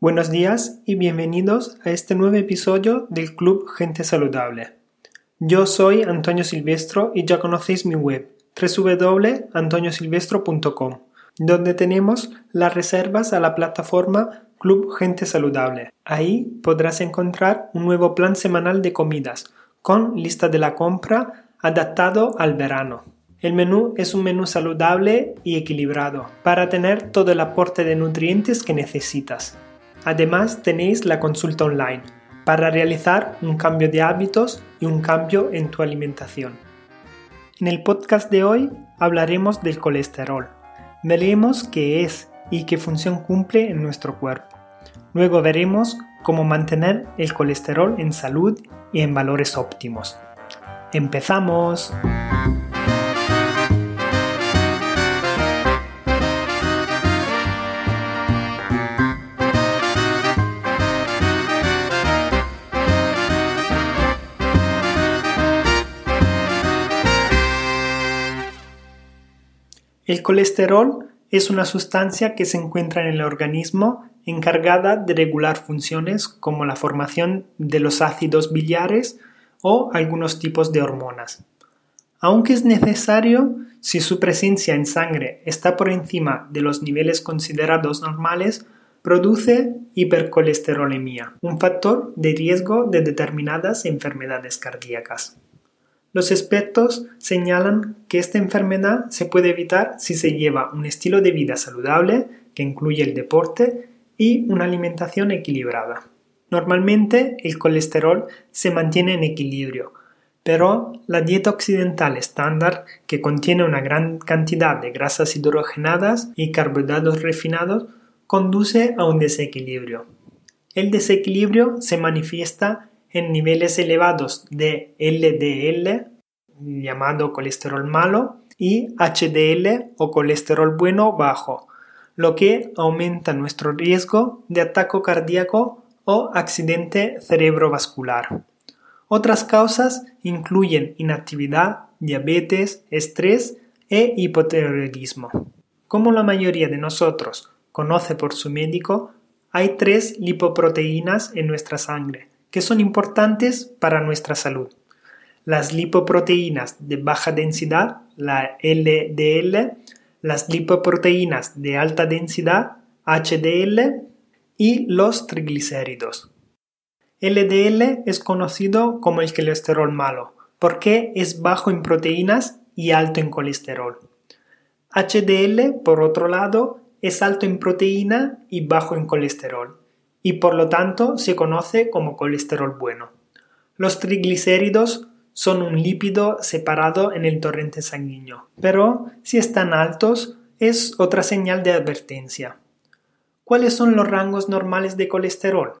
Buenos días y bienvenidos a este nuevo episodio del Club Gente Saludable. Yo soy Antonio Silvestro y ya conocéis mi web www.antoniosilvestro.com, donde tenemos las reservas a la plataforma Club Gente Saludable. Ahí podrás encontrar un nuevo plan semanal de comidas con lista de la compra adaptado al verano. El menú es un menú saludable y equilibrado para tener todo el aporte de nutrientes que necesitas. Además tenéis la consulta online para realizar un cambio de hábitos y un cambio en tu alimentación. En el podcast de hoy hablaremos del colesterol. Veremos qué es y qué función cumple en nuestro cuerpo. Luego veremos cómo mantener el colesterol en salud y en valores óptimos. ¡Empezamos! El colesterol es una sustancia que se encuentra en el organismo encargada de regular funciones como la formación de los ácidos biliares o algunos tipos de hormonas. Aunque es necesario, si su presencia en sangre está por encima de los niveles considerados normales, produce hipercolesterolemia, un factor de riesgo de determinadas enfermedades cardíacas. Los expertos señalan que esta enfermedad se puede evitar si se lleva un estilo de vida saludable, que incluye el deporte y una alimentación equilibrada. Normalmente el colesterol se mantiene en equilibrio, pero la dieta occidental estándar, que contiene una gran cantidad de grasas hidrogenadas y carbohidratos refinados, conduce a un desequilibrio. El desequilibrio se manifiesta en niveles elevados de LDL, llamado colesterol malo, y HDL o colesterol bueno bajo, lo que aumenta nuestro riesgo de ataque cardíaco o accidente cerebrovascular. Otras causas incluyen inactividad, diabetes, estrés e hipotiroidismo. Como la mayoría de nosotros conoce por su médico, hay tres lipoproteínas en nuestra sangre, que son importantes para nuestra salud. Las lipoproteínas de baja densidad, la LDL, las lipoproteínas de alta densidad, HDL, y los triglicéridos. LDL es conocido como el colesterol malo porque es bajo en proteínas y alto en colesterol. HDL, por otro lado, es alto en proteína y bajo en colesterol y por lo tanto se conoce como colesterol bueno. Los triglicéridos son un lípido separado en el torrente sanguíneo, pero si están altos es otra señal de advertencia. ¿Cuáles son los rangos normales de colesterol?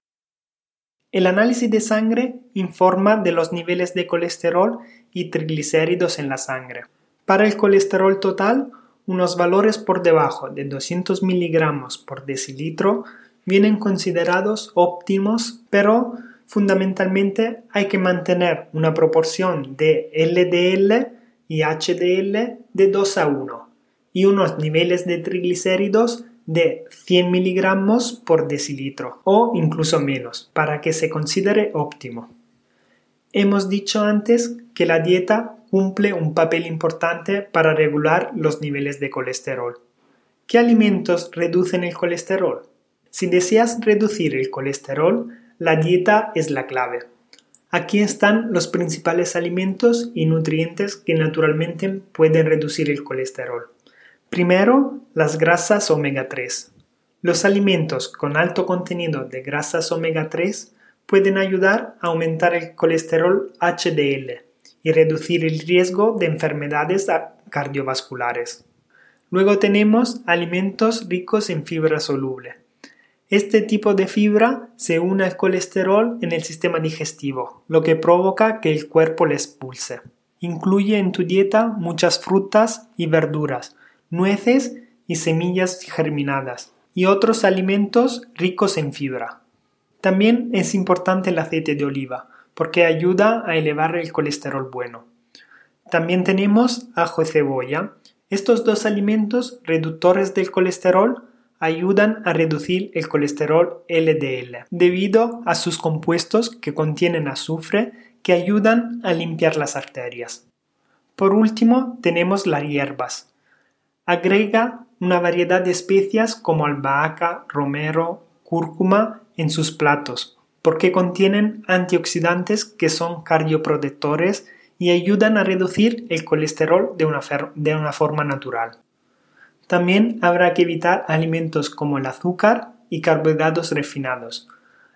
El análisis de sangre informa de los niveles de colesterol y triglicéridos en la sangre. Para el colesterol total, unos valores por debajo de 200 miligramos por decilitro vienen considerados óptimos, pero fundamentalmente hay que mantener una proporción de LDL y HDL de 2 a 1 y unos niveles de triglicéridos de 100 miligramos por decilitro o incluso menos para que se considere óptimo. Hemos dicho antes que la dieta cumple un papel importante para regular los niveles de colesterol. ¿Qué alimentos reducen el colesterol? Si deseas reducir el colesterol, la dieta es la clave. Aquí están los principales alimentos y nutrientes que naturalmente pueden reducir el colesterol. Primero, las grasas omega 3. Los alimentos con alto contenido de grasas omega 3 pueden ayudar a aumentar el colesterol HDL y reducir el riesgo de enfermedades cardiovasculares. Luego tenemos alimentos ricos en fibra soluble. Este tipo de fibra se une al colesterol en el sistema digestivo, lo que provoca que el cuerpo le expulse. Incluye en tu dieta muchas frutas y verduras, nueces y semillas germinadas, y otros alimentos ricos en fibra. También es importante el aceite de oliva, porque ayuda a elevar el colesterol bueno. También tenemos ajo y cebolla. Estos dos alimentos reductores del colesterol ayudan a reducir el colesterol LDL debido a sus compuestos que contienen azufre que ayudan a limpiar las arterias. Por último, tenemos las hierbas. Agrega una variedad de especias como albahaca, romero, cúrcuma en sus platos, porque contienen antioxidantes que son cardioprotectores y ayudan a reducir el colesterol de una, de una forma natural. También habrá que evitar alimentos como el azúcar y carbohidratos refinados.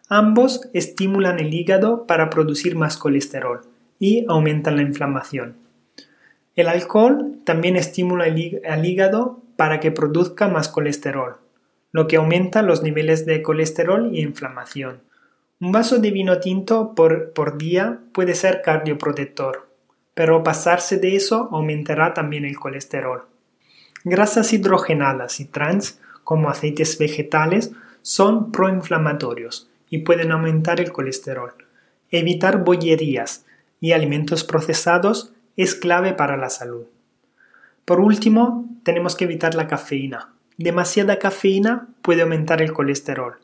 Ambos estimulan el hígado para producir más colesterol y aumentan la inflamación. El alcohol también estimula al hígado para que produzca más colesterol, lo que aumenta los niveles de colesterol y inflamación. Un vaso de vino tinto por, día puede ser cardioprotector, pero pasarse de eso aumentará también el colesterol. Grasas hidrogenadas y trans, como aceites vegetales, son proinflamatorios y pueden aumentar el colesterol. Evitar bollerías y alimentos procesados es clave para la salud. Por último, tenemos que evitar la cafeína. Demasiada cafeína puede aumentar el colesterol.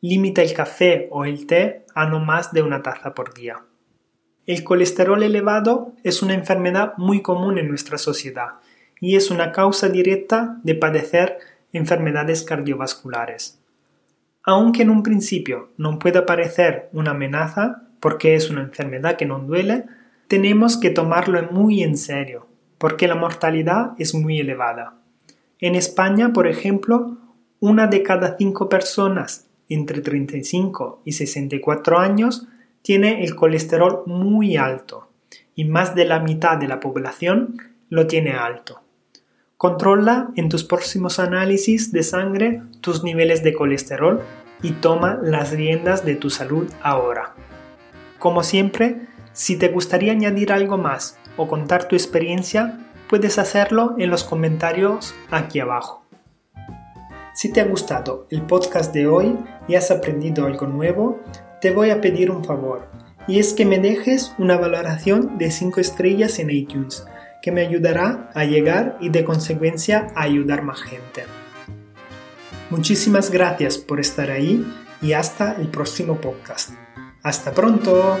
Limita el café o el té a no más de una taza por día. El colesterol elevado es una enfermedad muy común en nuestra sociedad y es una causa directa de padecer enfermedades cardiovasculares. Aunque en un principio no pueda parecer una amenaza, porque es una enfermedad que no duele, tenemos que tomarlo muy en serio, porque la mortalidad es muy elevada. En España, por ejemplo, una de cada cinco personas entre 35 y 64 años tiene el colesterol muy alto y más de la mitad de la población lo tiene alto. Controla en tus próximos análisis de sangre tus niveles de colesterol y toma las riendas de tu salud ahora. Como siempre, si te gustaría añadir algo más o contar tu experiencia, puedes hacerlo en los comentarios aquí abajo. Si te ha gustado el podcast de hoy y has aprendido algo nuevo, te voy a pedir un favor, y es que me dejes una valoración de 5 estrellas en iTunes que me ayudará a llegar y de consecuencia a ayudar más gente. Muchísimas gracias por estar ahí y hasta el próximo podcast. Hasta pronto.